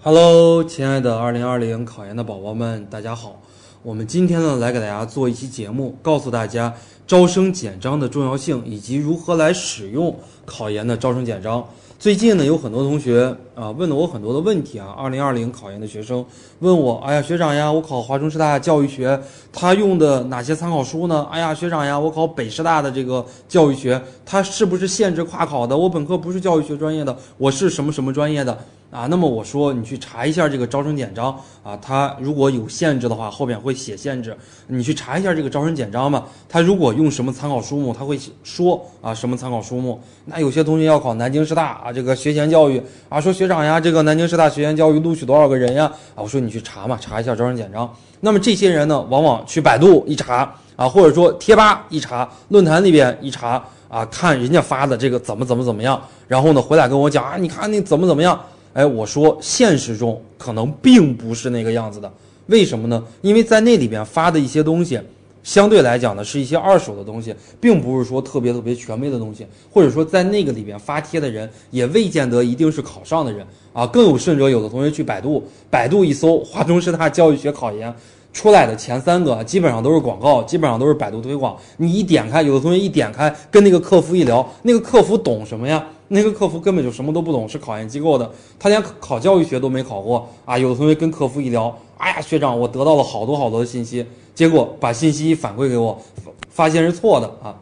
Hello，亲爱的2020考研的宝宝们，大家好。我们今天呢，来给大家做一期节目，告诉大家招生简章的重要性，以及如何来使用考研的招生简章。最近呢，有很多同学啊问了我很多的问题啊。2020考研的学生问我，哎呀，学长呀，我考华中师大教育学，他用的哪些参考书呢？哎呀，学长呀，我考北师大的这个教育学，它是不是限制跨考的？我本科不是教育学专业的，我是什么什么专业的？啊，那么我说你去查一下这个招生简章啊，它如果有限制的话，后边会写限制。你去查一下这个招生简章吧，它如果用什么参考书目，它会说啊什么参考书目。那有些同学要考南京师大啊，这个学前教育啊，说学长呀，这个南京师大学前教育录取多少个人呀？啊，我说你去查嘛，查一下招生简章。那么这些人呢，往往去百度一查啊，或者说贴吧一查，论坛里边一查啊，看人家发的这个怎么怎么怎么样，然后呢回来跟我讲啊，你看那怎么怎么样。哎，我说现实中可能并不是那个样子的，为什么呢？因为在那里边发的一些东西，相对来讲呢是一些二手的东西，并不是说特别特别权威的东西，或者说在那个里边发帖的人也未见得一定是考上的人啊。更有甚者，有的同学去百度，百度一搜华中师大教育学考研。出来的前三个基本上都是广告，基本上都是百度推广。你一点开，有的同学一点开，跟那个客服一聊，那个客服懂什么呀？那个客服根本就什么都不懂，是考研机构的，他连考教育学都没考过啊。有的同学跟客服一聊，哎呀，学长，我得到了好多好多的信息，结果把信息反馈给我，发现是错的啊。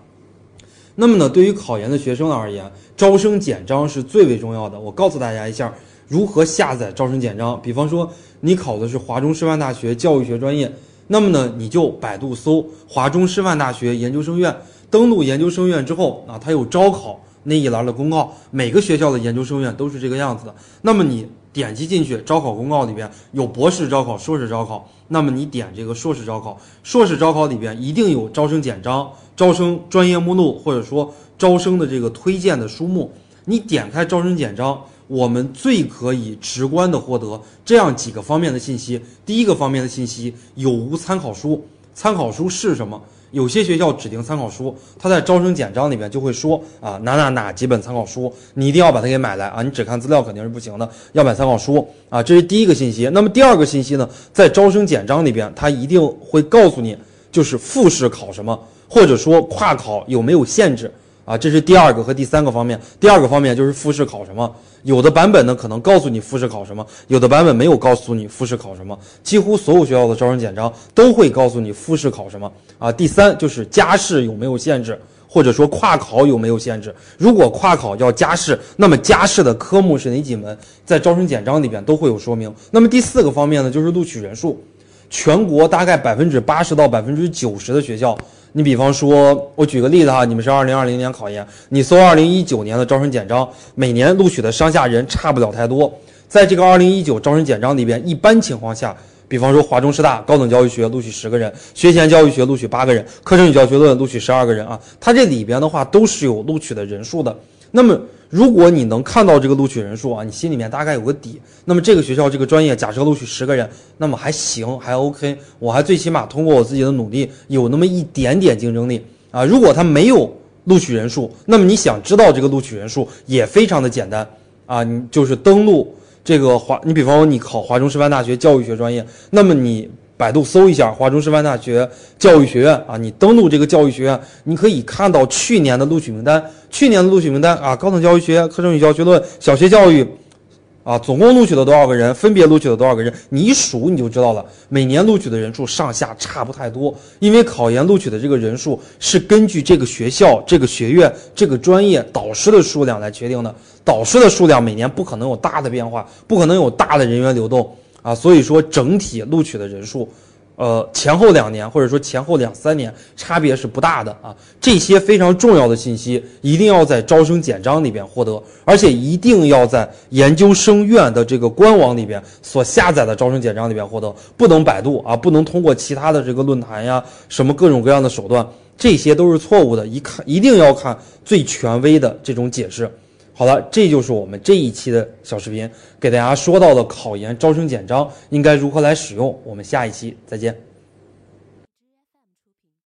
那么呢，对于考研的学生而言，招生简章是最为重要的。我告诉大家一下。如何下载招生简章？比方说，你考的是华中师范大学教育学专业，那么呢，你就百度搜华中师范大学研究生院，登录研究生院之后啊，它有招考那一栏的公告，每个学校的研究生院都是这个样子的。那么你点击进去，招考公告里边有博士招考、硕士招考，那么你点这个硕士招考，硕士招考里边一定有招生简章、招生专业目录，或者说招生的这个推荐的书目，你点开招生简章。我们最可以直观的获得这样几个方面的信息。第一个方面的信息有无参考书？参考书是什么？有些学校指定参考书，它在招生简章里面就会说啊哪哪哪几本参考书，你一定要把它给买来啊！你只看资料肯定是不行的，要买参考书啊！这是第一个信息。那么第二个信息呢，在招生简章里边，它一定会告诉你，就是复试考什么，或者说跨考有没有限制。啊，这是第二个和第三个方面。第二个方面就是复试考什么，有的版本呢可能告诉你复试考什么，有的版本没有告诉你复试考什么。几乎所有学校的招生简章都会告诉你复试考什么。啊，第三就是加试有没有限制，或者说跨考有没有限制。如果跨考要加试，那么加试的科目是哪几门，在招生简章里边都会有说明。那么第四个方面呢，就是录取人数，全国大概百分之八十到百分之九十的学校。你比方说，我举个例子哈，你们是二零二零年考研，你搜二零一九年的招生简章，每年录取的上下人差不了太多。在这个二零一九招生简章里边，一般情况下，比方说华中师大高等教育学录取十个人，学前教育学录取八个人，课程与教学论录取十二个人啊，它这里边的话都是有录取的人数的。那么，如果你能看到这个录取人数啊，你心里面大概有个底。那么这个学校这个专业假设录取十个人，那么还行，还 OK。我还最起码通过我自己的努力，有那么一点点竞争力啊。如果他没有录取人数，那么你想知道这个录取人数也非常的简单啊，你就是登录这个华，你比方说你考华中师范大学教育学专业，那么你。百度搜一下华中师范大学教育学院啊，你登录这个教育学院，你可以看到去年的录取名单。去年的录取名单啊，高等教育学、课程与教学论、小学教育，啊，总共录取了多少个人？分别录取了多少个人？你一数你就知道了。每年录取的人数上下差不太多，因为考研录取的这个人数是根据这个学校、这个学院、这个专业导师的数量来决定的。导师的数量每年不可能有大的变化，不可能有大的人员流动。啊，所以说整体录取的人数，呃，前后两年或者说前后两三年差别是不大的啊。这些非常重要的信息一定要在招生简章里边获得，而且一定要在研究生院的这个官网里边所下载的招生简章里边获得，不能百度啊，不能通过其他的这个论坛呀，什么各种各样的手段，这些都是错误的。一看一定要看最权威的这种解释。好了，这就是我们这一期的小视频，给大家说到的考研招生简章应该如何来使用。我们下一期再见。